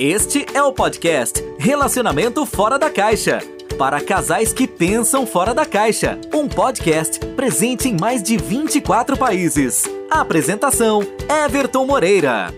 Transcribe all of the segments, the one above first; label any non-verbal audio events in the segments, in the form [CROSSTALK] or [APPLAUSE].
Este é o podcast Relacionamento Fora da Caixa. Para casais que pensam fora da caixa. Um podcast presente em mais de 24 países. Apresentação: Everton Moreira.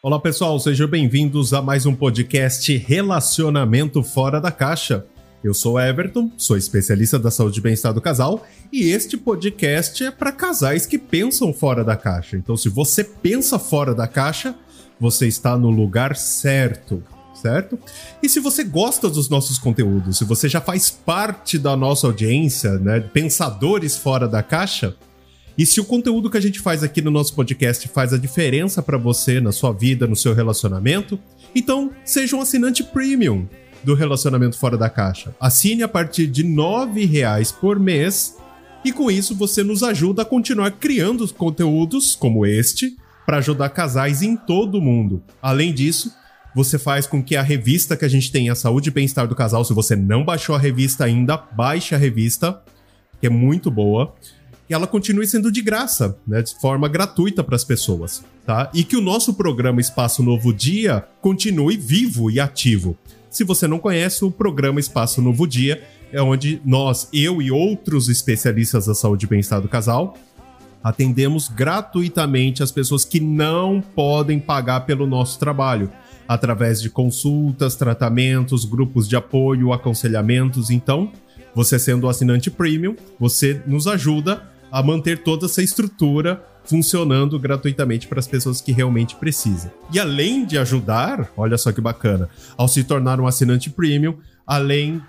Olá pessoal, sejam bem-vindos a mais um podcast Relacionamento Fora da Caixa. Eu sou Everton, sou especialista da saúde e bem-estar do casal, e este podcast é para casais que pensam fora da caixa. Então, se você pensa fora da caixa, você está no lugar certo, certo? E se você gosta dos nossos conteúdos, se você já faz parte da nossa audiência, né, pensadores fora da caixa, e se o conteúdo que a gente faz aqui no nosso podcast faz a diferença para você na sua vida, no seu relacionamento, então seja um assinante premium do Relacionamento Fora da Caixa. Assine a partir de R$ reais por mês e com isso você nos ajuda a continuar criando conteúdos como este para ajudar casais em todo o mundo. Além disso, você faz com que a revista que a gente tem, a Saúde e Bem-Estar do Casal, se você não baixou a revista ainda, baixe a revista, que é muito boa. E ela continue sendo de graça, né, de forma gratuita para as pessoas, tá? E que o nosso programa Espaço Novo Dia continue vivo e ativo. Se você não conhece, o programa Espaço Novo Dia é onde nós, eu e outros especialistas da saúde e bem-estar do casal, atendemos gratuitamente as pessoas que não podem pagar pelo nosso trabalho, através de consultas, tratamentos, grupos de apoio, aconselhamentos. Então, você sendo assinante premium, você nos ajuda a manter toda essa estrutura funcionando gratuitamente para as pessoas que realmente precisam. E além de ajudar, olha só que bacana, ao se tornar um assinante premium, além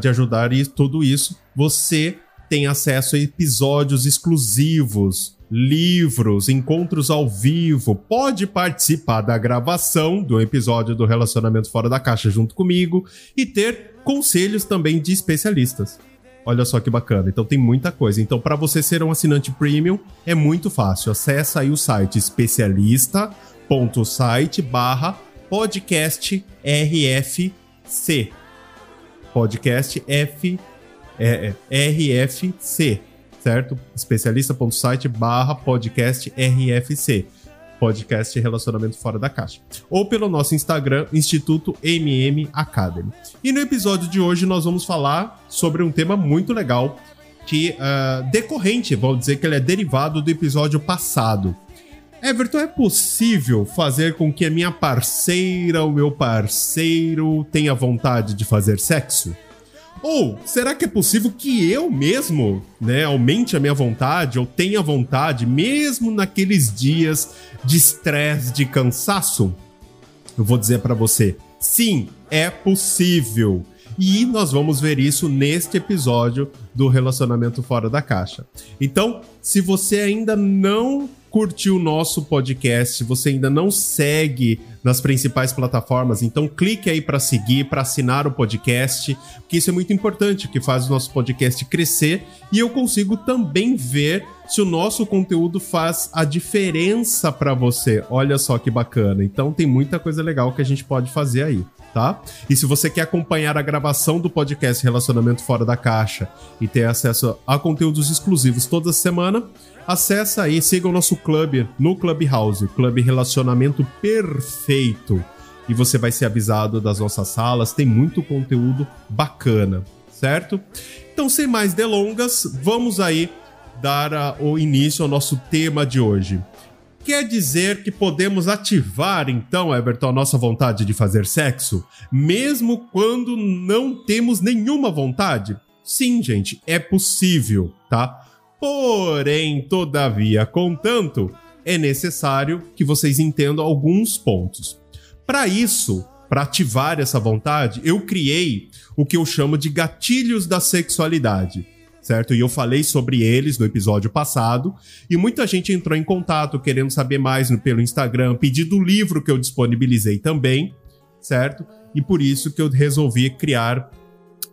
de, ajudar e tudo isso, você tem acesso a episódios exclusivos, livros, encontros ao vivo, pode participar da gravação do episódio do Relacionamento Fora da Caixa junto comigo e ter conselhos também de especialistas. Olha só que bacana. Então tem muita coisa. Então para você ser um assinante premium é muito fácil. Acesse aí o site especialista.site barra podcast RFC. Podcast F, é, é, RFC, certo? Especialista.site barra podcast RFC podcast Relacionamento Fora da Caixa, ou pelo nosso Instagram, Instituto MM Academy. E no episódio de hoje nós vamos falar sobre um tema muito legal, que uh, decorrente, vamos dizer que ele é derivado do episódio passado. Everton, é possível fazer com que a minha parceira, o meu parceiro, tenha vontade de fazer sexo? Ou será que é possível que eu mesmo, né, aumente a minha vontade ou tenha vontade, mesmo naqueles dias de estresse, de cansaço? Eu vou dizer para você, sim, é possível. E nós vamos ver isso neste episódio do Relacionamento Fora da Caixa. Então, se você ainda não curtiu o nosso podcast, se você ainda não segue nas principais plataformas, então clique aí para seguir, para assinar o podcast, porque isso é muito importante, que faz o nosso podcast crescer e eu consigo também ver se o nosso conteúdo faz a diferença para você. Olha só que bacana. Então tem muita coisa legal que a gente pode fazer aí. Tá? E se você quer acompanhar a gravação do podcast Relacionamento Fora da Caixa e ter acesso a conteúdos exclusivos toda semana, acessa aí, siga o nosso clube no Clubhouse, Clube Relacionamento Perfeito. E você vai ser avisado das nossas salas, tem muito conteúdo bacana, certo? Então, sem mais delongas, vamos aí dar a, o início ao nosso tema de hoje. Quer dizer que podemos ativar, então, Everton, a nossa vontade de fazer sexo, mesmo quando não temos nenhuma vontade? Sim, gente, é possível, tá? Porém, todavia, contanto, é necessário que vocês entendam alguns pontos. Para isso, para ativar essa vontade, eu criei o que eu chamo de gatilhos da sexualidade, certo? E eu falei sobre eles no episódio passado, e muita gente entrou em contato querendo saber mais no, pelo Instagram, pedindo o livro que eu disponibilizei também, certo? E por isso que eu resolvi criar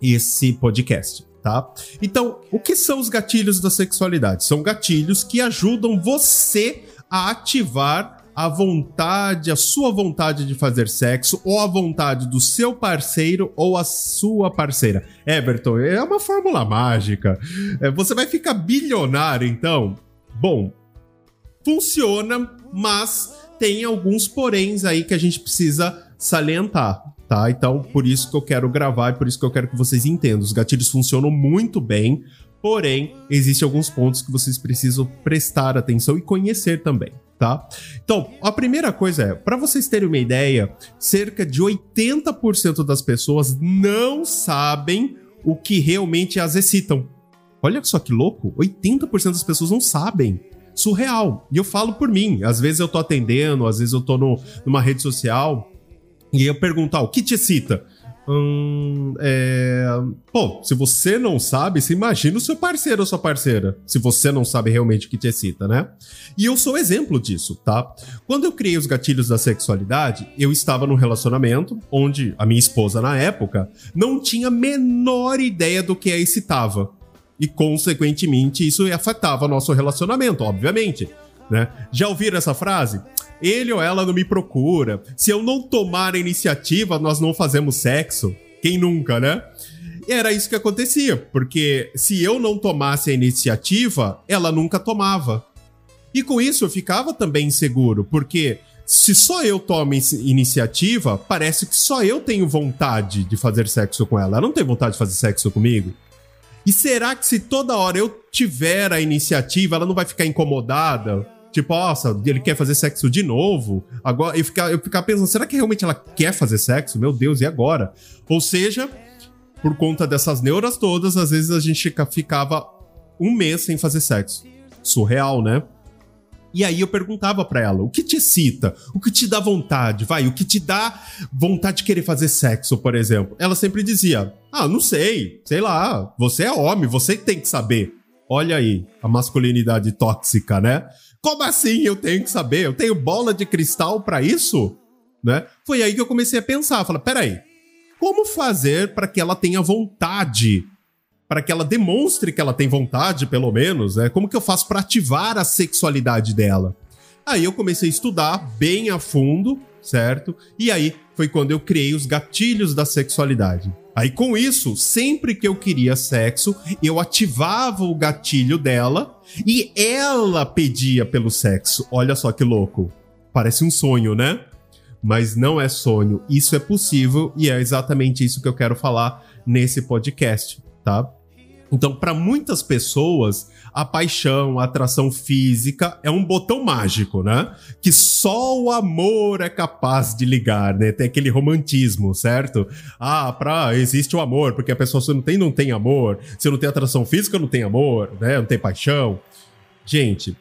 esse podcast tá? Então, o que são os gatilhos da sexualidade? São gatilhos que ajudam você a ativar a vontade, a sua vontade de fazer sexo, ou a vontade do seu parceiro ou a sua parceira. Everton, é uma fórmula mágica. É, você vai ficar bilionário, então? Bom, funciona, mas tem alguns poréns aí que a gente precisa salientar, tá? Então, por isso que eu quero gravar e por isso que eu quero que vocês entendam. Os gatilhos funcionam muito bem, porém, existem alguns pontos que vocês precisam prestar atenção e conhecer também. Tá? Então, a primeira coisa é, para vocês terem uma ideia, cerca de 80% das pessoas não sabem o que realmente as excitam. Olha só que louco, 80% das pessoas não sabem surreal. E eu falo por mim. Às vezes eu tô atendendo, às vezes eu tô no, numa rede social e eu pergunto, ah, o que te excita? Hum, é... Pô, se você não sabe, você imagina o seu parceiro ou sua parceira. Se você não sabe realmente o que te excita, né? E eu sou exemplo disso, tá? Quando eu criei os gatilhos da sexualidade, eu estava num relacionamento onde a minha esposa, na época, não tinha a menor ideia do que a excitava e, consequentemente, isso afetava nosso relacionamento, obviamente. Né? Já ouviram essa frase? Ele ou ela não me procura. Se eu não tomar a iniciativa, nós não fazemos sexo. Quem nunca, né? E era isso que acontecia, porque se eu não tomasse a iniciativa, ela nunca tomava. E com isso eu ficava também inseguro, porque se só eu tomo iniciativa, parece que só eu tenho vontade de fazer sexo com ela. Ela não tem vontade de fazer sexo comigo. E será que se toda hora eu tiver a iniciativa, ela não vai ficar incomodada? Tipo, nossa, ele quer fazer sexo de novo. Agora eu ficar, eu ficar pensando, será que realmente ela quer fazer sexo? Meu Deus, e agora? Ou seja, por conta dessas neuras todas, às vezes a gente ficava um mês sem fazer sexo. Surreal, né? E aí eu perguntava para ela: o que te excita? O que te dá vontade? Vai, o que te dá vontade de querer fazer sexo, por exemplo? Ela sempre dizia: ah, não sei, sei lá, você é homem, você tem que saber. Olha aí, a masculinidade tóxica, né? Como assim eu tenho que saber? Eu tenho bola de cristal para isso? Né? Foi aí que eu comecei a pensar, falar, peraí, como fazer para que ela tenha vontade para que ela demonstre que ela tem vontade, pelo menos, né? Como que eu faço para ativar a sexualidade dela? Aí eu comecei a estudar bem a fundo, certo? E aí foi quando eu criei os gatilhos da sexualidade. Aí com isso, sempre que eu queria sexo, eu ativava o gatilho dela e ela pedia pelo sexo. Olha só que louco. Parece um sonho, né? Mas não é sonho, isso é possível e é exatamente isso que eu quero falar nesse podcast, tá? Então, para muitas pessoas, a paixão, a atração física é um botão mágico, né? Que só o amor é capaz de ligar, né? Tem aquele romantismo, certo? Ah, pra, existe o amor, porque a pessoa se não tem, não tem amor. Se não tem atração física, não tem amor, né? Não tem paixão. Gente,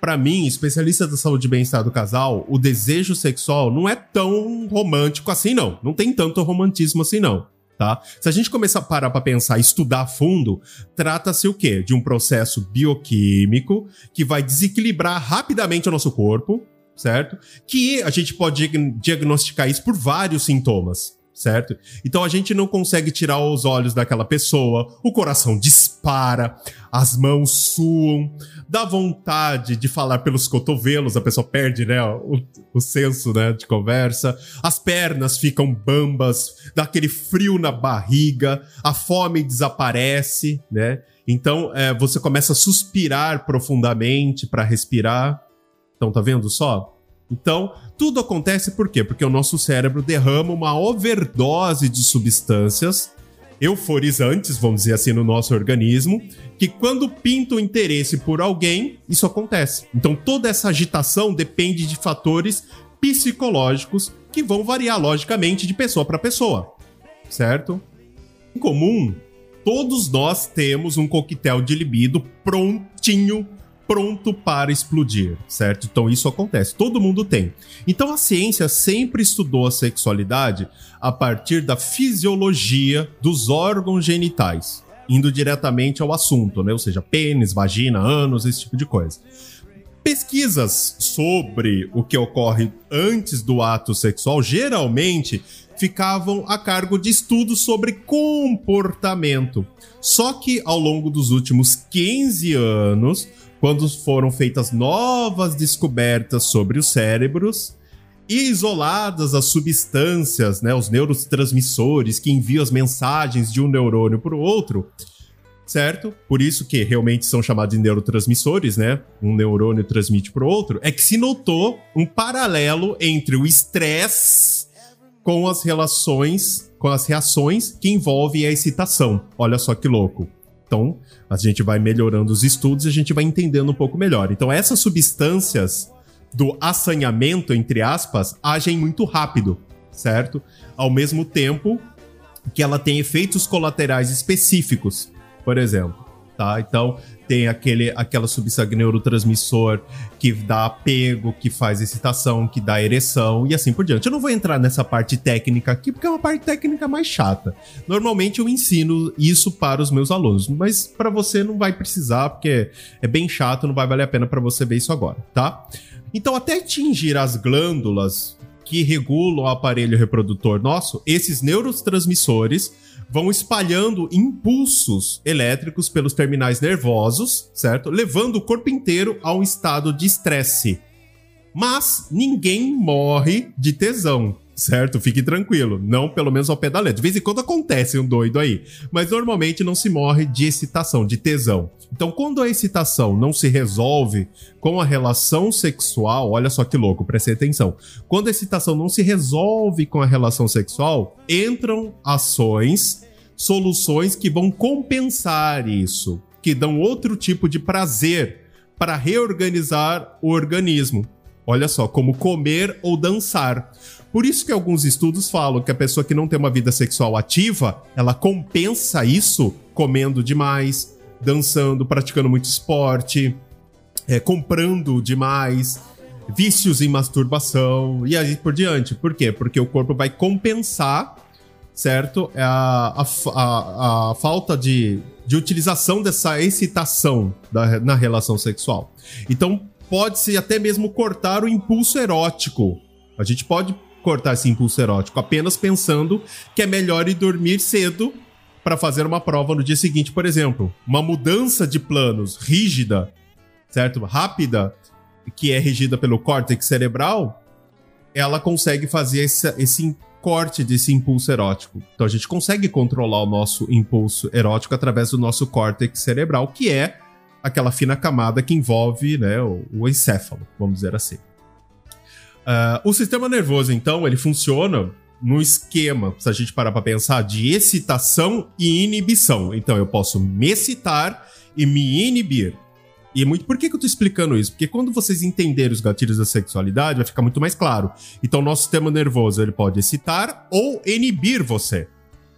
para mim, especialista da saúde e bem-estar do casal, o desejo sexual não é tão romântico assim, não. Não tem tanto romantismo assim, não tá? Se a gente começar a parar para pensar, estudar a fundo, trata-se o quê? De um processo bioquímico que vai desequilibrar rapidamente o nosso corpo, certo? Que a gente pode diagnosticar isso por vários sintomas certo? Então a gente não consegue tirar os olhos daquela pessoa, o coração dispara, as mãos suam, dá vontade de falar pelos cotovelos, a pessoa perde, né, o, o senso, né, de conversa, as pernas ficam bambas, dá aquele frio na barriga, a fome desaparece, né? Então é, você começa a suspirar profundamente para respirar. Então tá vendo só? Então, tudo acontece por quê? Porque o nosso cérebro derrama uma overdose de substâncias euforizantes, vamos dizer assim, no nosso organismo, que quando pinta o interesse por alguém, isso acontece. Então, toda essa agitação depende de fatores psicológicos que vão variar, logicamente, de pessoa para pessoa, certo? Em comum, todos nós temos um coquetel de libido prontinho pronto para explodir, certo? Então isso acontece, todo mundo tem. Então a ciência sempre estudou a sexualidade a partir da fisiologia dos órgãos genitais, indo diretamente ao assunto, né? Ou seja, pênis, vagina, ânus, esse tipo de coisa. Pesquisas sobre o que ocorre antes do ato sexual geralmente ficavam a cargo de estudos sobre comportamento. Só que ao longo dos últimos 15 anos, quando foram feitas novas descobertas sobre os cérebros e isoladas as substâncias, né, os neurotransmissores que enviam as mensagens de um neurônio para o outro, certo? Por isso que realmente são chamados de neurotransmissores, né? Um neurônio transmite para o outro. É que se notou um paralelo entre o estresse com as relações, com as reações que envolvem a excitação. Olha só que louco. Então, a gente vai melhorando os estudos e a gente vai entendendo um pouco melhor. Então, essas substâncias do assanhamento, entre aspas, agem muito rápido, certo? Ao mesmo tempo que ela tem efeitos colaterais específicos, por exemplo. Tá? Então, tem aquele, aquela substância neurotransmissor que dá apego, que faz excitação, que dá ereção e assim por diante. Eu não vou entrar nessa parte técnica aqui, porque é uma parte técnica mais chata. Normalmente eu ensino isso para os meus alunos, mas para você não vai precisar, porque é bem chato, não vai valer a pena para você ver isso agora, tá? Então, até atingir as glândulas que regulam o aparelho reprodutor nosso, esses neurotransmissores vão espalhando impulsos elétricos pelos terminais nervosos, certo? Levando o corpo inteiro a um estado de estresse. Mas ninguém morre de tesão certo? Fique tranquilo, não pelo menos ao pé. De vez em quando acontece um doido aí, mas normalmente não se morre de excitação, de tesão. Então, quando a excitação não se resolve com a relação sexual, olha só que louco, preste atenção. Quando a excitação não se resolve com a relação sexual, entram ações, soluções que vão compensar isso, que dão outro tipo de prazer para reorganizar o organismo. Olha só, como comer ou dançar. Por isso que alguns estudos falam que a pessoa que não tem uma vida sexual ativa, ela compensa isso comendo demais, dançando, praticando muito esporte, é, comprando demais, vícios em masturbação e aí por diante. Por quê? Porque o corpo vai compensar, certo? A, a, a, a falta de, de utilização dessa excitação da, na relação sexual. Então, pode-se até mesmo cortar o impulso erótico. A gente pode cortar esse impulso erótico, apenas pensando que é melhor ir dormir cedo para fazer uma prova no dia seguinte, por exemplo. Uma mudança de planos rígida, certo? Rápida, que é regida pelo córtex cerebral, ela consegue fazer esse, esse corte desse impulso erótico. Então a gente consegue controlar o nosso impulso erótico através do nosso córtex cerebral, que é aquela fina camada que envolve né, o, o encéfalo, vamos dizer assim. Uh, o sistema nervoso, então, ele funciona no esquema, se a gente parar para pensar, de excitação e inibição. Então, eu posso me excitar e me inibir. E é muito por que, que eu tô explicando isso? Porque quando vocês entenderem os gatilhos da sexualidade, vai ficar muito mais claro. Então, nosso sistema nervoso ele pode excitar ou inibir você.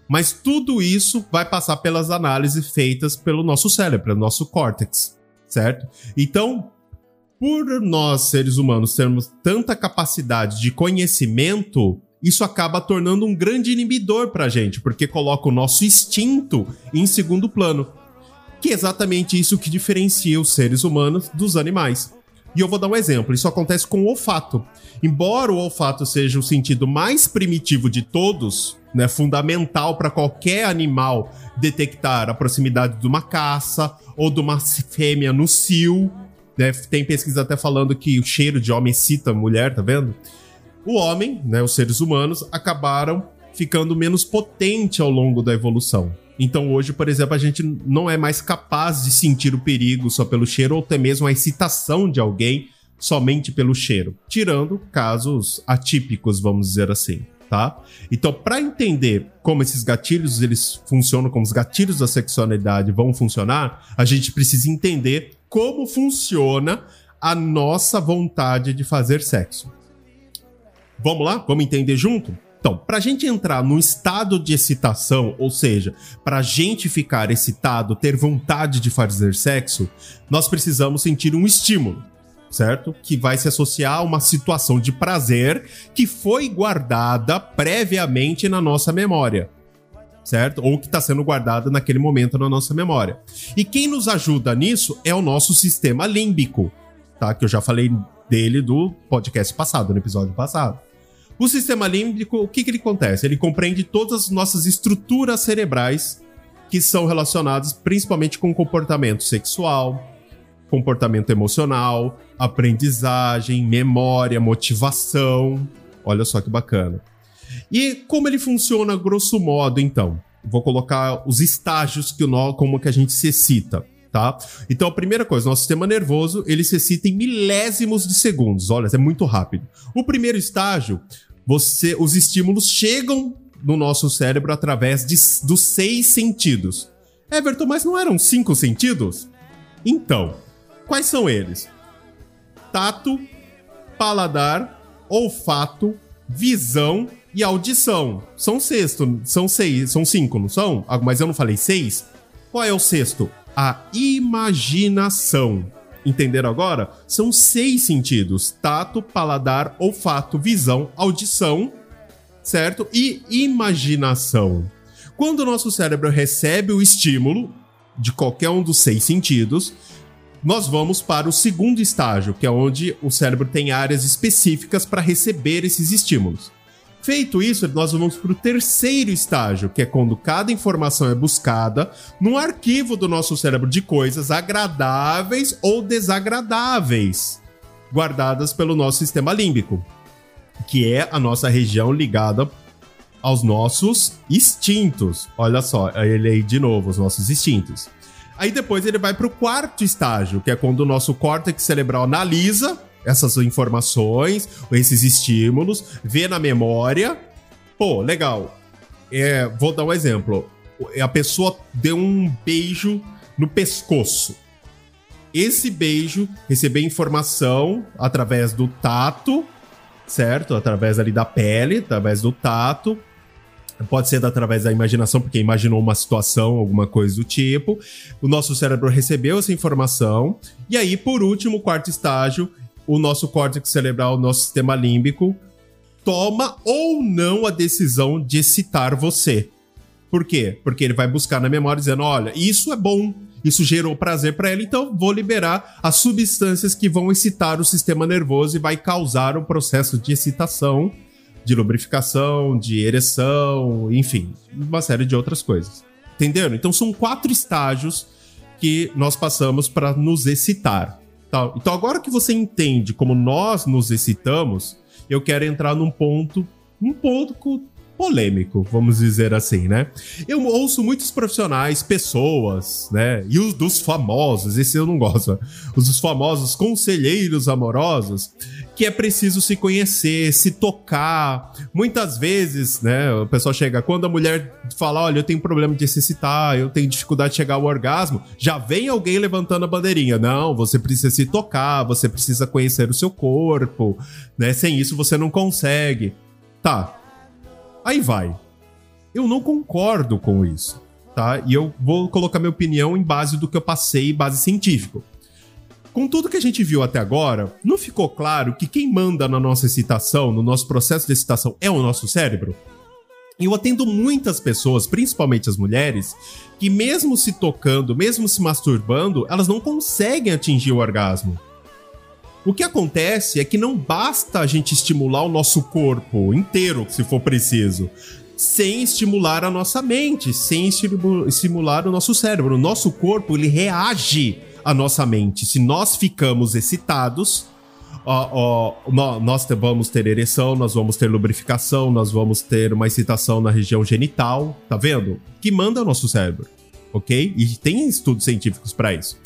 Mas tudo isso vai passar pelas análises feitas pelo nosso cérebro, pelo nosso córtex, certo? Então, por nós, seres humanos, termos tanta capacidade de conhecimento, isso acaba tornando um grande inibidor pra gente, porque coloca o nosso instinto em segundo plano. Que é exatamente isso que diferencia os seres humanos dos animais. E eu vou dar um exemplo: isso acontece com o olfato. Embora o olfato seja o sentido mais primitivo de todos, né, fundamental para qualquer animal detectar a proximidade de uma caça ou de uma fêmea no cio, né? Tem pesquisa até falando que o cheiro de homem excita mulher, tá vendo? O homem, né, os seres humanos, acabaram ficando menos potente ao longo da evolução. Então hoje, por exemplo, a gente não é mais capaz de sentir o perigo só pelo cheiro ou até mesmo a excitação de alguém somente pelo cheiro, tirando casos atípicos, vamos dizer assim, tá? Então, para entender como esses gatilhos eles funcionam, como os gatilhos da sexualidade vão funcionar, a gente precisa entender como funciona a nossa vontade de fazer sexo. Vamos lá? Vamos entender junto? Então, para a gente entrar num estado de excitação, ou seja, para a gente ficar excitado, ter vontade de fazer sexo, nós precisamos sentir um estímulo, certo? Que vai se associar a uma situação de prazer que foi guardada previamente na nossa memória certo? Ou que está sendo guardada naquele momento na nossa memória. E quem nos ajuda nisso é o nosso sistema límbico, tá? Que eu já falei dele do podcast passado, no episódio passado. O sistema límbico, o que, que ele acontece? Ele compreende todas as nossas estruturas cerebrais que são relacionadas principalmente com comportamento sexual, comportamento emocional, aprendizagem, memória, motivação. Olha só que bacana. E como ele funciona grosso modo, então? vou colocar os estágios que nó, como que a gente se excita. Tá? Então a primeira coisa, nosso sistema nervoso ele se excita em milésimos de segundos. Olha, é muito rápido. O primeiro estágio, você, os estímulos chegam no nosso cérebro através de, dos seis sentidos. Everton, mas não eram cinco sentidos? Então, quais são eles? Tato, paladar, olfato, visão e audição. São sexto, são seis, são cinco, não são? Ah, mas eu não falei seis? Qual é o sexto? A imaginação. Entenderam agora? São seis sentidos: tato, paladar, olfato, visão, audição, certo? E imaginação. Quando o nosso cérebro recebe o estímulo de qualquer um dos seis sentidos, nós vamos para o segundo estágio, que é onde o cérebro tem áreas específicas para receber esses estímulos. Feito isso, nós vamos para o terceiro estágio, que é quando cada informação é buscada num arquivo do nosso cérebro de coisas agradáveis ou desagradáveis, guardadas pelo nosso sistema límbico, que é a nossa região ligada aos nossos instintos. Olha só, ele aí de novo, os nossos instintos. Aí depois ele vai para o quarto estágio, que é quando o nosso córtex cerebral analisa essas informações, esses estímulos, vê na memória. Pô, legal. É, vou dar um exemplo. A pessoa deu um beijo no pescoço. Esse beijo recebeu informação através do tato, certo? Através ali da pele, através do tato. Pode ser através da imaginação, porque imaginou uma situação, alguma coisa do tipo. O nosso cérebro recebeu essa informação. E aí, por último, quarto estágio, o nosso córtex cerebral, o nosso sistema límbico, toma ou não a decisão de excitar você. Por quê? Porque ele vai buscar na memória dizendo: olha, isso é bom, isso gerou prazer para ele, então vou liberar as substâncias que vão excitar o sistema nervoso e vai causar um processo de excitação de lubrificação, de ereção, enfim, uma série de outras coisas. Entenderam? Então são quatro estágios que nós passamos para nos excitar. Tá? Então agora que você entende como nós nos excitamos, eu quero entrar num ponto um pouco polêmico, vamos dizer assim, né? Eu ouço muitos profissionais, pessoas, né? E os dos famosos, esse eu não gosto, [LAUGHS] os dos famosos conselheiros amorosos, que é preciso se conhecer, se tocar. Muitas vezes, né, o pessoal chega, quando a mulher fala, olha, eu tenho problema de excitar, eu tenho dificuldade de chegar ao orgasmo, já vem alguém levantando a bandeirinha. Não, você precisa se tocar, você precisa conhecer o seu corpo, né? Sem isso você não consegue. Tá, Aí vai. Eu não concordo com isso, tá? E eu vou colocar minha opinião em base do que eu passei, base científico. Com tudo que a gente viu até agora, não ficou claro que quem manda na nossa excitação, no nosso processo de excitação, é o nosso cérebro? Eu atendo muitas pessoas, principalmente as mulheres, que mesmo se tocando, mesmo se masturbando, elas não conseguem atingir o orgasmo. O que acontece é que não basta a gente estimular o nosso corpo inteiro, se for preciso, sem estimular a nossa mente, sem estimular o nosso cérebro. O nosso corpo ele reage à nossa mente. Se nós ficamos excitados, nós vamos ter ereção, nós vamos ter lubrificação, nós vamos ter uma excitação na região genital, tá vendo? Que manda o nosso cérebro ok? E tem estudos científicos para isso.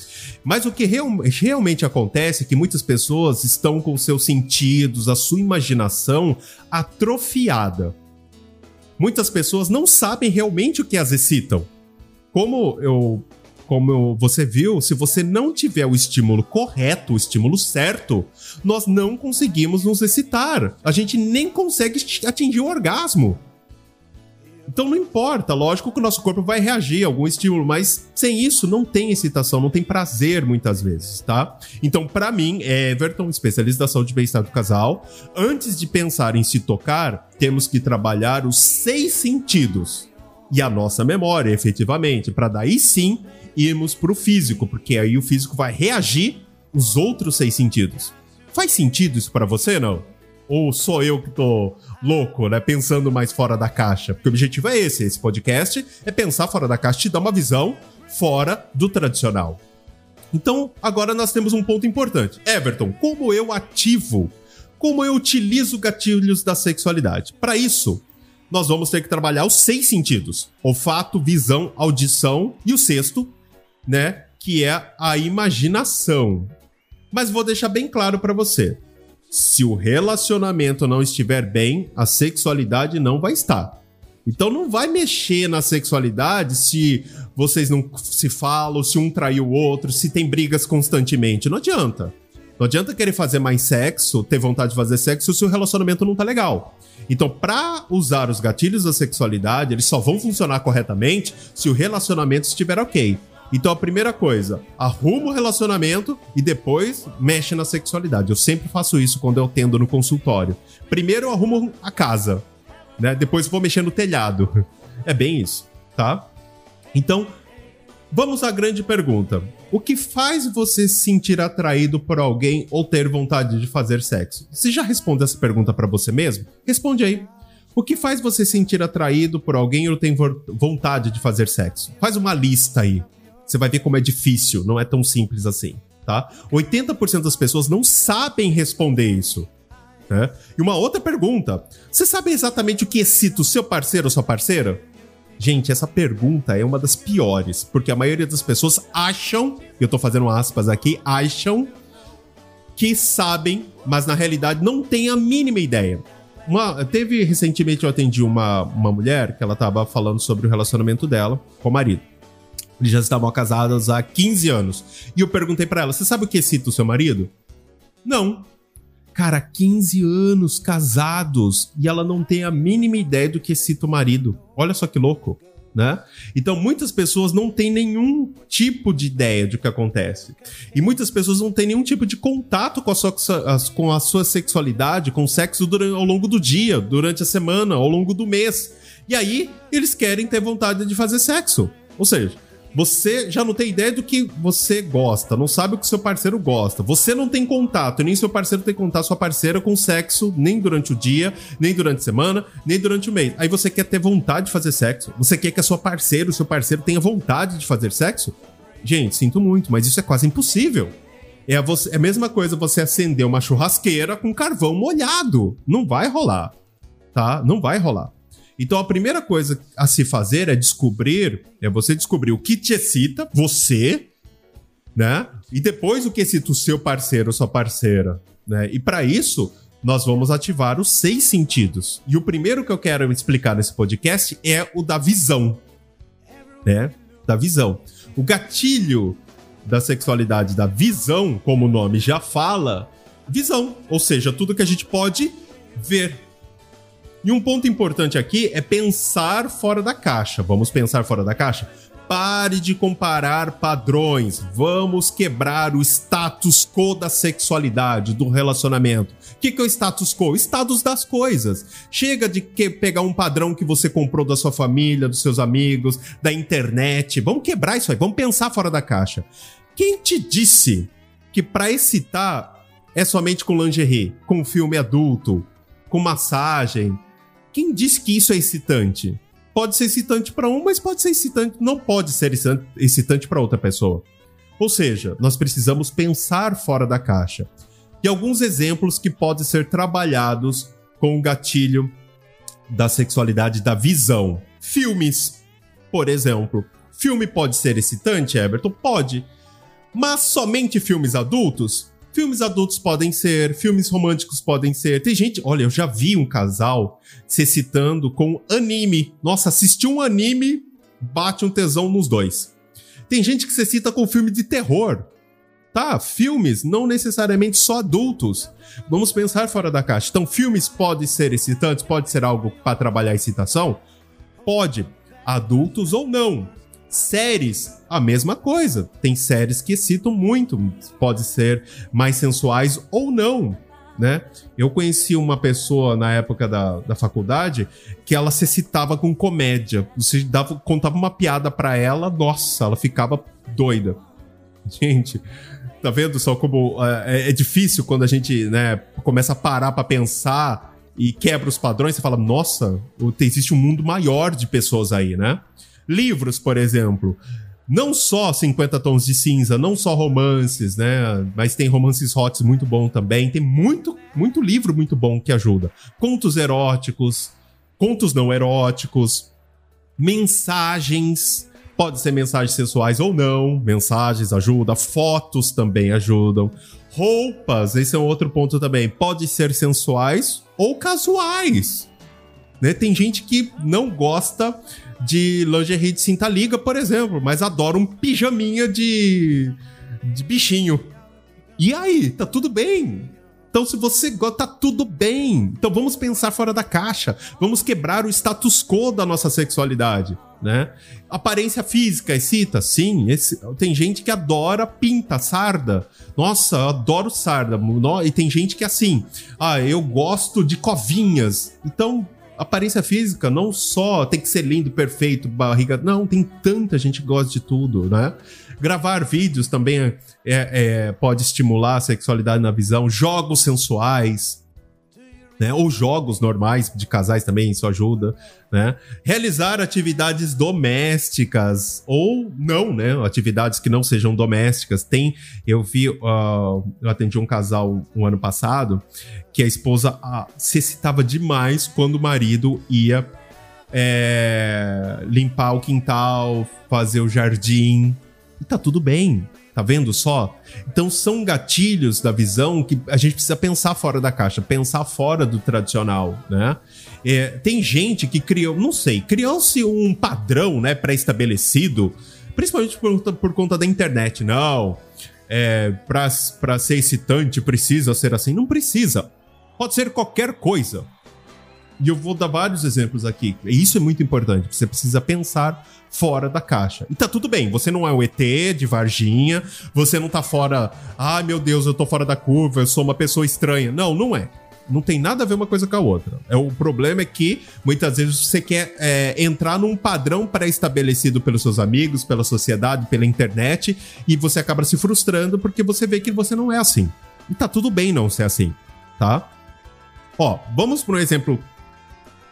Mas o que real, realmente acontece é que muitas pessoas estão com seus sentidos, a sua imaginação atrofiada. Muitas pessoas não sabem realmente o que as excitam. Como eu como você viu, se você não tiver o estímulo correto, o estímulo certo, nós não conseguimos nos excitar. A gente nem consegue atingir o orgasmo. Então não importa, lógico que o nosso corpo vai reagir a algum estímulo, mas sem isso não tem excitação, não tem prazer muitas vezes, tá? Então, para mim, Everton, especialista da saúde e bem-estar do casal, antes de pensar em se tocar, temos que trabalhar os seis sentidos e a nossa memória, efetivamente, para daí sim irmos pro físico, porque aí o físico vai reagir os outros seis sentidos. Faz sentido isso para você, não? Ou sou eu que tô louco, né? Pensando mais fora da caixa? Porque o objetivo é esse, esse podcast é pensar fora da caixa, te dar uma visão fora do tradicional. Então, agora nós temos um ponto importante. Everton, como eu ativo, como eu utilizo gatilhos da sexualidade? Para isso, nós vamos ter que trabalhar os seis sentidos: olfato, visão, audição e o sexto, né, que é a imaginação. Mas vou deixar bem claro para você. Se o relacionamento não estiver bem, a sexualidade não vai estar. Então não vai mexer na sexualidade se vocês não se falam, se um traiu o outro, se tem brigas constantemente. Não adianta. Não adianta querer fazer mais sexo, ter vontade de fazer sexo se o relacionamento não tá legal. Então, para usar os gatilhos da sexualidade, eles só vão funcionar corretamente se o relacionamento estiver ok. Então, a primeira coisa, arruma o relacionamento e depois mexe na sexualidade. Eu sempre faço isso quando eu atendo no consultório. Primeiro eu arrumo a casa, né? Depois vou mexer no telhado. É bem isso, tá? Então, vamos à grande pergunta. O que faz você se sentir atraído por alguém ou ter vontade de fazer sexo? Você já responde essa pergunta para você mesmo? Responde aí. O que faz você se sentir atraído por alguém ou tem vontade de fazer sexo? Faz uma lista aí. Você vai ver como é difícil, não é tão simples assim, tá? 80% das pessoas não sabem responder isso. Né? E uma outra pergunta: você sabe exatamente o que excita o seu parceiro ou sua parceira? Gente, essa pergunta é uma das piores, porque a maioria das pessoas acham, eu tô fazendo aspas aqui, acham que sabem, mas na realidade não tem a mínima ideia. Uma, teve recentemente eu atendi uma, uma mulher que ela tava falando sobre o relacionamento dela com o marido. Eles já estavam casados há 15 anos. E eu perguntei para ela: "Você sabe o que excita o seu marido?" Não. Cara, 15 anos casados e ela não tem a mínima ideia do que excita o marido. Olha só que louco, né? Então muitas pessoas não têm nenhum tipo de ideia do que acontece. E muitas pessoas não têm nenhum tipo de contato com a sua, com a sua sexualidade, com o sexo durante, ao longo do dia, durante a semana, ao longo do mês. E aí eles querem ter vontade de fazer sexo. Ou seja, você já não tem ideia do que você gosta, não sabe o que seu parceiro gosta. Você não tem contato, nem seu parceiro tem contato, sua parceira com sexo, nem durante o dia, nem durante a semana, nem durante o mês. Aí você quer ter vontade de fazer sexo? Você quer que a sua parceira, o seu parceiro tenha vontade de fazer sexo? Gente, sinto muito, mas isso é quase impossível. É a, você, é a mesma coisa você acender uma churrasqueira com carvão molhado. Não vai rolar, tá? Não vai rolar. Então a primeira coisa a se fazer é descobrir, é você descobrir o que te excita, você, né? E depois o que excita o seu parceiro ou sua parceira, né? E para isso, nós vamos ativar os seis sentidos. E o primeiro que eu quero explicar nesse podcast é o da visão, né? Da visão. O gatilho da sexualidade da visão, como o nome já fala, visão, ou seja, tudo que a gente pode ver, e um ponto importante aqui é pensar fora da caixa. Vamos pensar fora da caixa? Pare de comparar padrões. Vamos quebrar o status quo da sexualidade, do relacionamento. O que, que é o status quo? Estados das coisas. Chega de que pegar um padrão que você comprou da sua família, dos seus amigos, da internet. Vamos quebrar isso aí. Vamos pensar fora da caixa. Quem te disse que para excitar é somente com lingerie, com filme adulto, com massagem, quem disse que isso é excitante? Pode ser excitante para um, mas pode ser excitante, não pode ser excitante para outra pessoa. Ou seja, nós precisamos pensar fora da caixa. E alguns exemplos que podem ser trabalhados com o gatilho da sexualidade da visão. Filmes, por exemplo. Filme pode ser excitante, Everton? Pode. Mas somente filmes adultos? Filmes adultos podem ser, filmes românticos podem ser. Tem gente, olha, eu já vi um casal se excitando com anime. Nossa, assistir um anime bate um tesão nos dois. Tem gente que se excita com filme de terror. Tá, filmes não necessariamente só adultos. Vamos pensar fora da caixa. Então, filmes podem ser excitantes, pode ser algo para trabalhar a excitação? Pode. Adultos ou não. Séries, a mesma coisa. Tem séries que excitam muito, pode ser mais sensuais ou não, né? Eu conheci uma pessoa na época da, da faculdade que ela se excitava com comédia. Você dava, contava uma piada para ela, nossa, ela ficava doida. Gente, tá vendo só como é, é difícil quando a gente né, começa a parar para pensar e quebra os padrões, você fala, nossa, existe um mundo maior de pessoas aí, né? Livros, por exemplo. Não só 50 tons de cinza, não só romances, né? Mas tem romances hots muito bom também. Tem muito, muito livro muito bom que ajuda. Contos eróticos, contos não eróticos, mensagens. Pode ser mensagens sensuais ou não. Mensagens ajudam, fotos também ajudam. Roupas, esse é um outro ponto também. Pode ser sensuais ou casuais. Né? Tem gente que não gosta de lingerie de cinta liga, por exemplo, mas adora um pijaminha de, de bichinho. E aí, tá tudo bem. Então, se você gosta, tá tudo bem. Então, vamos pensar fora da caixa. Vamos quebrar o status quo da nossa sexualidade, né? Aparência física, excita? Sim. Esse, tem gente que adora pinta, sarda. Nossa, eu adoro sarda. E tem gente que é assim. Ah, eu gosto de covinhas. Então, aparência física não só tem que ser lindo, perfeito, barriga. Não, tem tanta gente que gosta de tudo, né? Gravar vídeos também é, é, pode estimular a sexualidade na visão. Jogos sensuais, né? Ou jogos normais de casais também, isso ajuda, né? Realizar atividades domésticas ou não, né? Atividades que não sejam domésticas. Tem, eu vi, uh, eu atendi um casal um ano passado que a esposa uh, se excitava demais quando o marido ia é, limpar o quintal, fazer o jardim, e tá tudo bem. Tá vendo só? Então são gatilhos da visão que a gente precisa pensar fora da caixa, pensar fora do tradicional, né? É, tem gente que criou, não sei, criou-se um padrão, né, pré-estabelecido, principalmente por, por, conta da internet. Não, é, pra ser excitante precisa ser assim. Não precisa. Pode ser qualquer coisa. E eu vou dar vários exemplos aqui. Isso é muito importante. Você precisa pensar fora da caixa. E tá tudo bem, você não é o ET de Varginha, você não tá fora. Ai meu Deus, eu tô fora da curva, eu sou uma pessoa estranha. Não, não é. Não tem nada a ver uma coisa com a outra. É, o problema é que muitas vezes você quer é, entrar num padrão pré-estabelecido pelos seus amigos, pela sociedade, pela internet, e você acaba se frustrando porque você vê que você não é assim. E tá tudo bem não ser assim, tá? Ó, vamos para um exemplo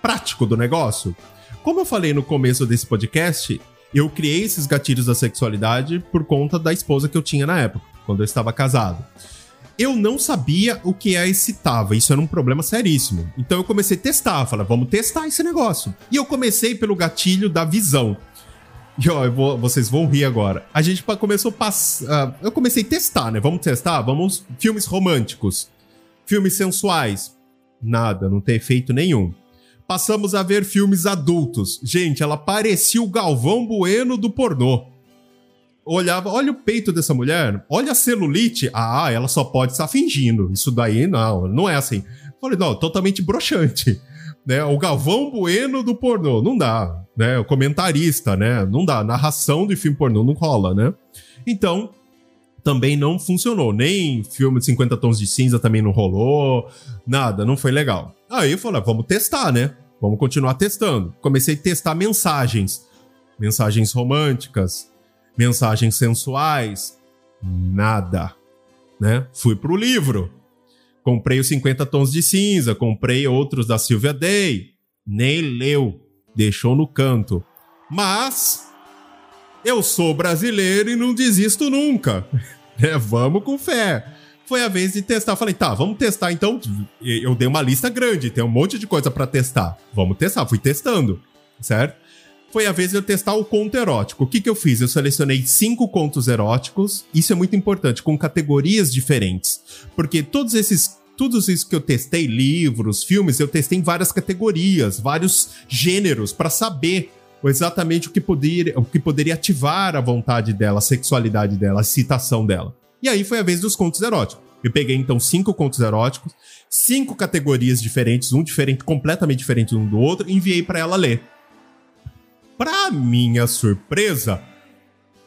prático do negócio? Como eu falei no começo desse podcast, eu criei esses gatilhos da sexualidade por conta da esposa que eu tinha na época, quando eu estava casado. Eu não sabia o que a excitava, isso era um problema seríssimo. Então eu comecei a testar, falei, vamos testar esse negócio. E eu comecei pelo gatilho da visão. E ó, vou, vocês vão rir agora. A gente começou a. Uh, eu comecei a testar, né? Vamos testar? Vamos. Filmes românticos. Filmes sensuais. Nada, não tem efeito nenhum passamos a ver filmes adultos. Gente, ela parecia o Galvão Bueno do pornô. Olhava, olha o peito dessa mulher, olha a celulite. Ah, ela só pode estar fingindo. Isso daí não, não é assim. Falei, não, totalmente broxante. Né? O Galvão Bueno do pornô, não dá. Né? O comentarista, né? Não dá. Narração de filme pornô não rola, né? Então, também não funcionou. Nem filme de 50 tons de cinza também não rolou. Nada, não foi legal. Aí eu falei, ah, vamos testar, né? Vamos continuar testando. Comecei a testar mensagens. Mensagens românticas, mensagens sensuais. Nada, né? Fui pro livro. Comprei os 50 tons de cinza, comprei outros da Silvia Day. Nem leu, deixou no canto. Mas eu sou brasileiro e não desisto nunca. [LAUGHS] É, vamos com fé foi a vez de testar. Eu falei, tá, vamos testar então. Eu dei uma lista grande, tem um monte de coisa para testar. Vamos testar. Fui testando, certo? Foi a vez de eu testar o conto erótico. O que, que eu fiz? Eu selecionei cinco contos eróticos. Isso é muito importante, com categorias diferentes. Porque todos esses tudo isso que eu testei, livros, filmes, eu testei em várias categorias, vários gêneros, para saber exatamente o que, poderia, o que poderia ativar a vontade dela, a sexualidade dela, a excitação dela. E aí foi a vez dos contos eróticos. Eu peguei então cinco contos eróticos, cinco categorias diferentes, um diferente, completamente diferente um do outro, e enviei para ela ler. Pra minha surpresa,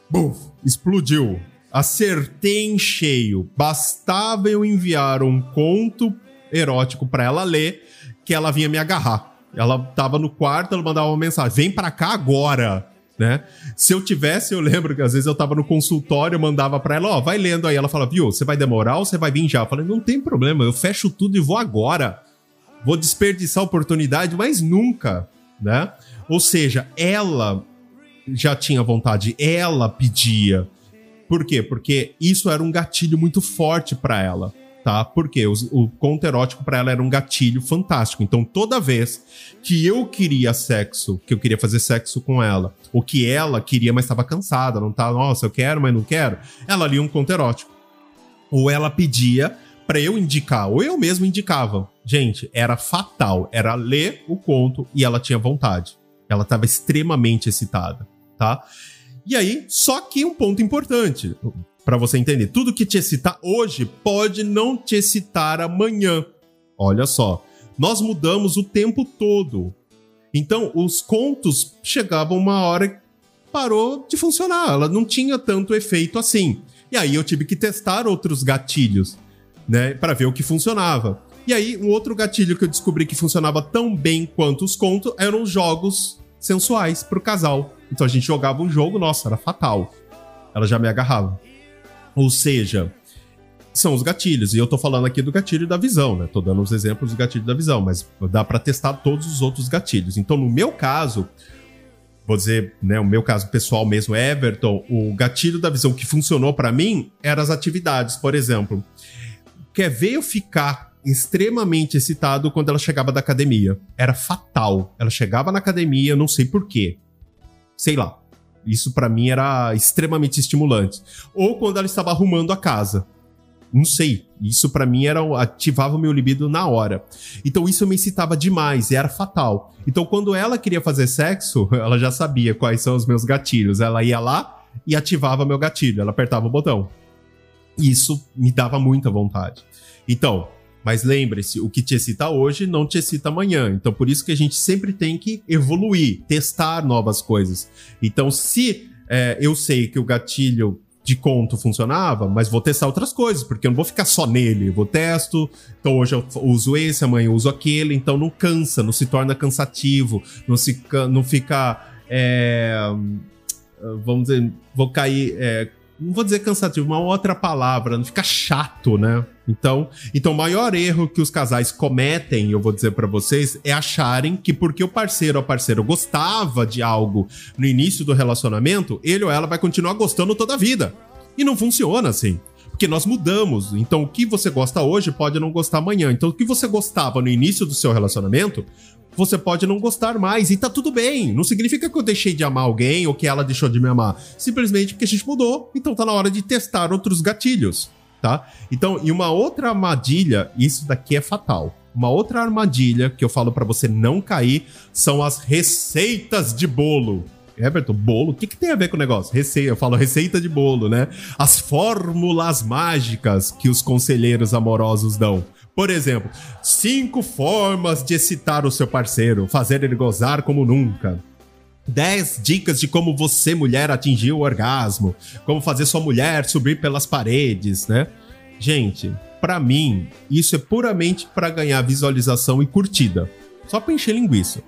buf, explodiu. Acertei em cheio. Bastava eu enviar um conto erótico para ela ler que ela vinha me agarrar. Ela tava no quarto, ela mandava uma mensagem: "Vem para cá agora" né? Se eu tivesse, eu lembro que às vezes eu tava no consultório, mandava pra ela, ó, vai lendo aí. Ela fala, viu, você vai demorar ou você vai vir já? Eu falei, não tem problema, eu fecho tudo e vou agora. Vou desperdiçar a oportunidade, mas nunca, né? Ou seja, ela já tinha vontade, ela pedia. Por quê? Porque isso era um gatilho muito forte para ela. Tá? Porque o, o conto erótico para ela era um gatilho fantástico. Então, toda vez que eu queria sexo, que eu queria fazer sexo com ela, ou que ela queria, mas estava cansada, não tá, nossa, eu quero, mas não quero, ela lia um conto erótico. Ou ela pedia para eu indicar, ou eu mesmo indicava. Gente, era fatal, era ler o conto e ela tinha vontade. Ela estava extremamente excitada, tá? E aí, só que um ponto importante para você entender, tudo que te excitar hoje pode não te excitar amanhã. Olha só, nós mudamos o tempo todo. Então, os contos chegavam uma hora que parou de funcionar, ela não tinha tanto efeito assim. E aí eu tive que testar outros gatilhos, né, para ver o que funcionava. E aí, um outro gatilho que eu descobri que funcionava tão bem quanto os contos eram os jogos sensuais pro casal. Então a gente jogava um jogo, nossa, era fatal. Ela já me agarrava. Ou seja, são os gatilhos. E eu tô falando aqui do gatilho da visão, né? Tô dando os exemplos do gatilho da visão, mas dá para testar todos os outros gatilhos. Então, no meu caso, vou dizer, né, o meu caso pessoal mesmo, Everton, o gatilho da visão que funcionou para mim eram as atividades, por exemplo. Quer ver eu ficar extremamente excitado quando ela chegava da academia? Era fatal. Ela chegava na academia, não sei porquê sei lá. Isso para mim era extremamente estimulante. Ou quando ela estava arrumando a casa. Não sei. Isso para mim era ativava o meu libido na hora. Então isso me excitava demais e era fatal. Então quando ela queria fazer sexo, [LAUGHS] ela já sabia quais são os meus gatilhos. Ela ia lá e ativava meu gatilho, ela apertava o botão. Isso me dava muita vontade. Então, mas lembre-se, o que te excita hoje não te excita amanhã. Então, por isso que a gente sempre tem que evoluir, testar novas coisas. Então, se é, eu sei que o gatilho de conto funcionava, mas vou testar outras coisas, porque eu não vou ficar só nele. vou testo, então hoje eu uso esse, amanhã eu uso aquele, então não cansa, não se torna cansativo, não, se, não fica. É, vamos dizer, vou cair. É, não vou dizer cansativo, uma outra palavra, não fica chato, né? Então, então o maior erro que os casais cometem, eu vou dizer para vocês, é acharem que porque o parceiro ou parceira gostava de algo no início do relacionamento, ele ou ela vai continuar gostando toda a vida. E não funciona assim. Porque nós mudamos. Então, o que você gosta hoje pode não gostar amanhã. Então, o que você gostava no início do seu relacionamento você pode não gostar mais e tá tudo bem. Não significa que eu deixei de amar alguém ou que ela deixou de me amar. Simplesmente porque a gente mudou, então tá na hora de testar outros gatilhos, tá? Então, e uma outra armadilha, isso daqui é fatal. Uma outra armadilha que eu falo para você não cair são as receitas de bolo. Everton, bolo? O que, que tem a ver com o negócio? Receita, eu falo receita de bolo, né? As fórmulas mágicas que os conselheiros amorosos dão. Por exemplo, cinco formas de excitar o seu parceiro, fazer ele gozar como nunca. 10 dicas de como você, mulher, atingir o orgasmo. Como fazer sua mulher subir pelas paredes, né? Gente, para mim, isso é puramente para ganhar visualização e curtida. Só pra encher linguiça.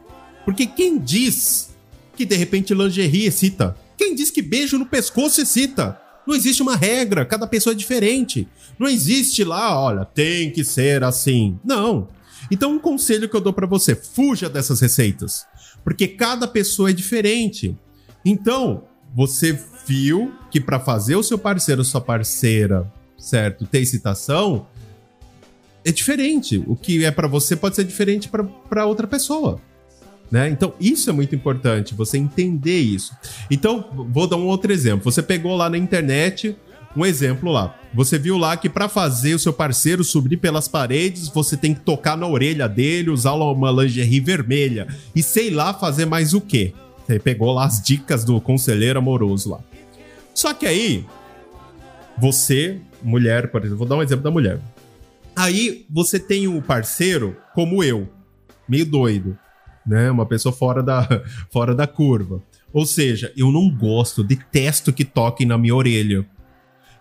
Porque quem diz que de repente lingerie excita? Quem diz que beijo no pescoço excita? Não existe uma regra, cada pessoa é diferente. Não existe lá, olha, tem que ser assim. Não. Então, um conselho que eu dou para você: fuja dessas receitas, porque cada pessoa é diferente. Então, você viu que para fazer o seu parceiro ou sua parceira, certo, ter excitação, é diferente. O que é para você pode ser diferente para outra pessoa. Né? Então, isso é muito importante, você entender isso. Então, vou dar um outro exemplo. Você pegou lá na internet um exemplo lá. Você viu lá que para fazer o seu parceiro subir pelas paredes, você tem que tocar na orelha dele, usar uma lingerie vermelha e sei lá fazer mais o quê. Você pegou lá as dicas do conselheiro amoroso lá. Só que aí, você, mulher, por exemplo, vou dar um exemplo da mulher. Aí você tem um parceiro como eu, meio doido né? Uma pessoa fora da, [LAUGHS] fora da curva. Ou seja, eu não gosto, detesto que toquem na minha orelha.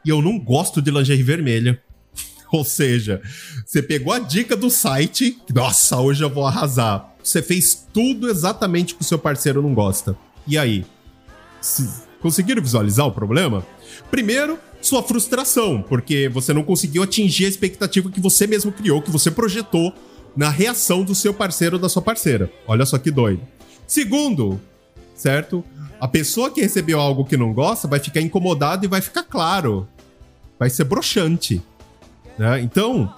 E eu não gosto de lingerie vermelha. [LAUGHS] Ou seja, você pegou a dica do site, nossa, hoje eu vou arrasar. Você fez tudo exatamente que o seu parceiro não gosta. E aí? Conseguiram visualizar o problema? Primeiro, sua frustração, porque você não conseguiu atingir a expectativa que você mesmo criou, que você projetou na reação do seu parceiro ou da sua parceira. Olha só que doido. Segundo, certo? A pessoa que recebeu algo que não gosta vai ficar incomodada e vai ficar claro. Vai ser broxante. Né? Então,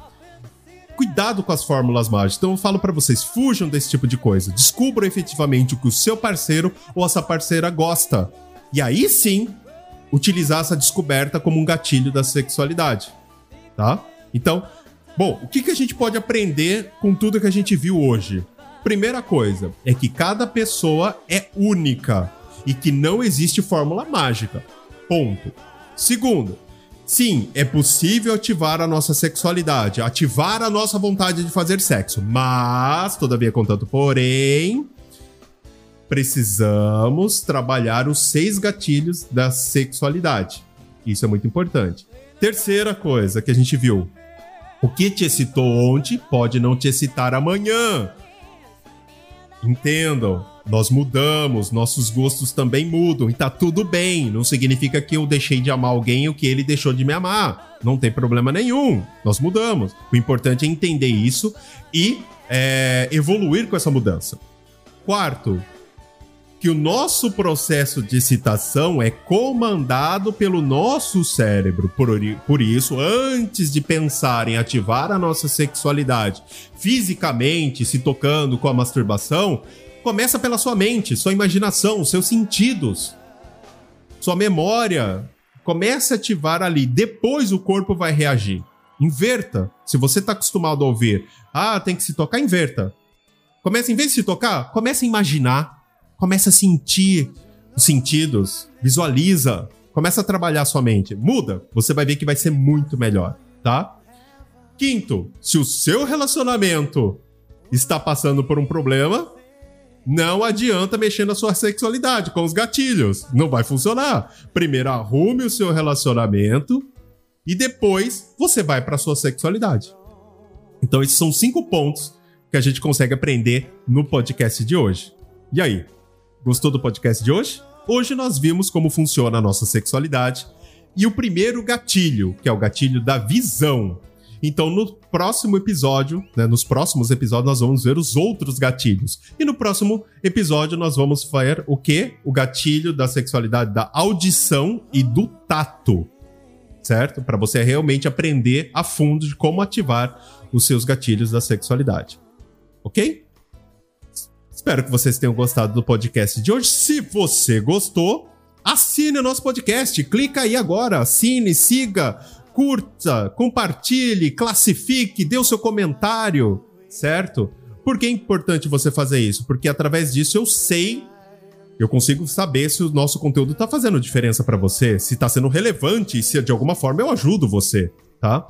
cuidado com as fórmulas mágicas. Então eu falo para vocês, fujam desse tipo de coisa. Descubram efetivamente o que o seu parceiro ou essa parceira gosta. E aí sim, utilizar essa descoberta como um gatilho da sexualidade, tá? Então, bom, o que, que a gente pode aprender com tudo que a gente viu hoje? Primeira coisa é que cada pessoa é única e que não existe fórmula mágica. Ponto. Segundo, sim, é possível ativar a nossa sexualidade, ativar a nossa vontade de fazer sexo, mas, todavia, contanto, porém, precisamos trabalhar os seis gatilhos da sexualidade. Isso é muito importante. Terceira coisa que a gente viu: o que te excitou ontem pode não te excitar amanhã. Entendam, nós mudamos, nossos gostos também mudam e tá tudo bem. Não significa que eu deixei de amar alguém ou que ele deixou de me amar. Não tem problema nenhum. Nós mudamos. O importante é entender isso e é, evoluir com essa mudança. Quarto, que o nosso processo de excitação é comandado pelo nosso cérebro. Por, por isso, antes de pensar em ativar a nossa sexualidade fisicamente, se tocando com a masturbação, começa pela sua mente, sua imaginação, seus sentidos, sua memória. Comece a ativar ali. Depois o corpo vai reagir. Inverta. Se você está acostumado a ouvir, ah, tem que se tocar, inverta. Começa, em vez de se tocar, comece a imaginar começa a sentir os sentidos, visualiza, começa a trabalhar sua mente. Muda, você vai ver que vai ser muito melhor, tá? Quinto, se o seu relacionamento está passando por um problema, não adianta mexer na sua sexualidade com os gatilhos. Não vai funcionar. Primeiro arrume o seu relacionamento e depois você vai para sua sexualidade. Então esses são cinco pontos que a gente consegue aprender no podcast de hoje. E aí, Gostou do podcast de hoje? Hoje nós vimos como funciona a nossa sexualidade e o primeiro gatilho, que é o gatilho da visão. Então, no próximo episódio, né, nos próximos episódios, nós vamos ver os outros gatilhos. E no próximo episódio, nós vamos ver o que? O gatilho da sexualidade da audição e do tato. Certo? Para você realmente aprender a fundo de como ativar os seus gatilhos da sexualidade. Ok? Espero que vocês tenham gostado do podcast de hoje. Se você gostou, assine o nosso podcast. Clica aí agora, assine, siga, curta, compartilhe, classifique, dê o seu comentário, certo? Por que é importante você fazer isso? Porque através disso eu sei, eu consigo saber se o nosso conteúdo está fazendo diferença para você, se está sendo relevante e se de alguma forma eu ajudo você, tá?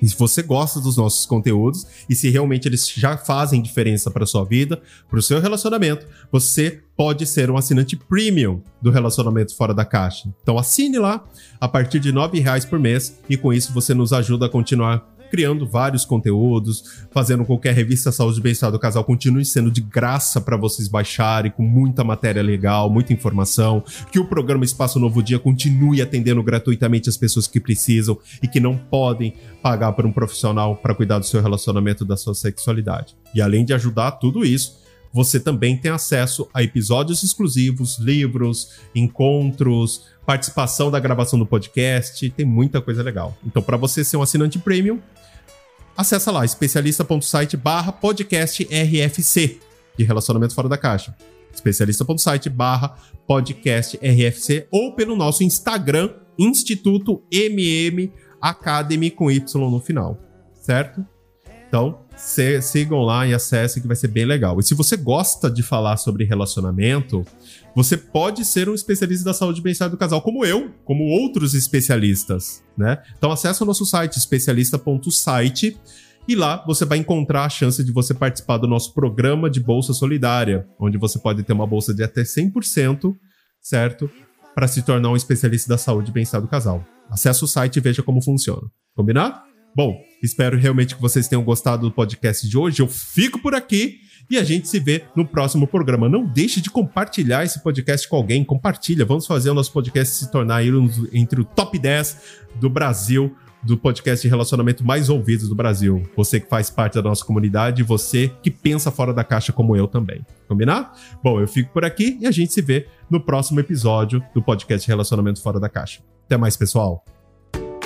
E se você gosta dos nossos conteúdos e se realmente eles já fazem diferença para sua vida, para o seu relacionamento, você pode ser um assinante premium do Relacionamento Fora da Caixa. Então assine lá a partir de R$ reais por mês e com isso você nos ajuda a continuar criando vários conteúdos, fazendo com que a revista Saúde e Bem-Estar do Casal continue sendo de graça para vocês baixarem, com muita matéria legal, muita informação, que o programa Espaço Novo Dia continue atendendo gratuitamente as pessoas que precisam e que não podem pagar por um profissional para cuidar do seu relacionamento, da sua sexualidade. E além de ajudar tudo isso, você também tem acesso a episódios exclusivos, livros, encontros, participação da gravação do podcast, tem muita coisa legal. Então, para você ser um assinante premium, acessa lá especialista.site barra podcast RFC de relacionamento fora da caixa. especialista.site barra podcast RFC ou pelo nosso Instagram Instituto MM Academy com Y no final, certo? Então, se, sigam lá e acessem que vai ser bem legal. E se você gosta de falar sobre relacionamento, você pode ser um especialista da saúde e bem-estar do casal, como eu, como outros especialistas, né? Então acesse o nosso site, especialista.site, e lá você vai encontrar a chance de você participar do nosso programa de Bolsa Solidária, onde você pode ter uma bolsa de até 100%, certo? Para se tornar um especialista da saúde e bem-estar do casal. Acesse o site e veja como funciona. Combinado? Bom, espero realmente que vocês tenham gostado do podcast de hoje. Eu fico por aqui e a gente se vê no próximo programa. Não deixe de compartilhar esse podcast com alguém. Compartilha. Vamos fazer o nosso podcast se tornar entre o top 10 do Brasil do podcast de relacionamento mais ouvidos do Brasil. Você que faz parte da nossa comunidade, você que pensa fora da caixa como eu também. Combinado? Bom, eu fico por aqui e a gente se vê no próximo episódio do podcast Relacionamento Fora da Caixa. Até mais, pessoal.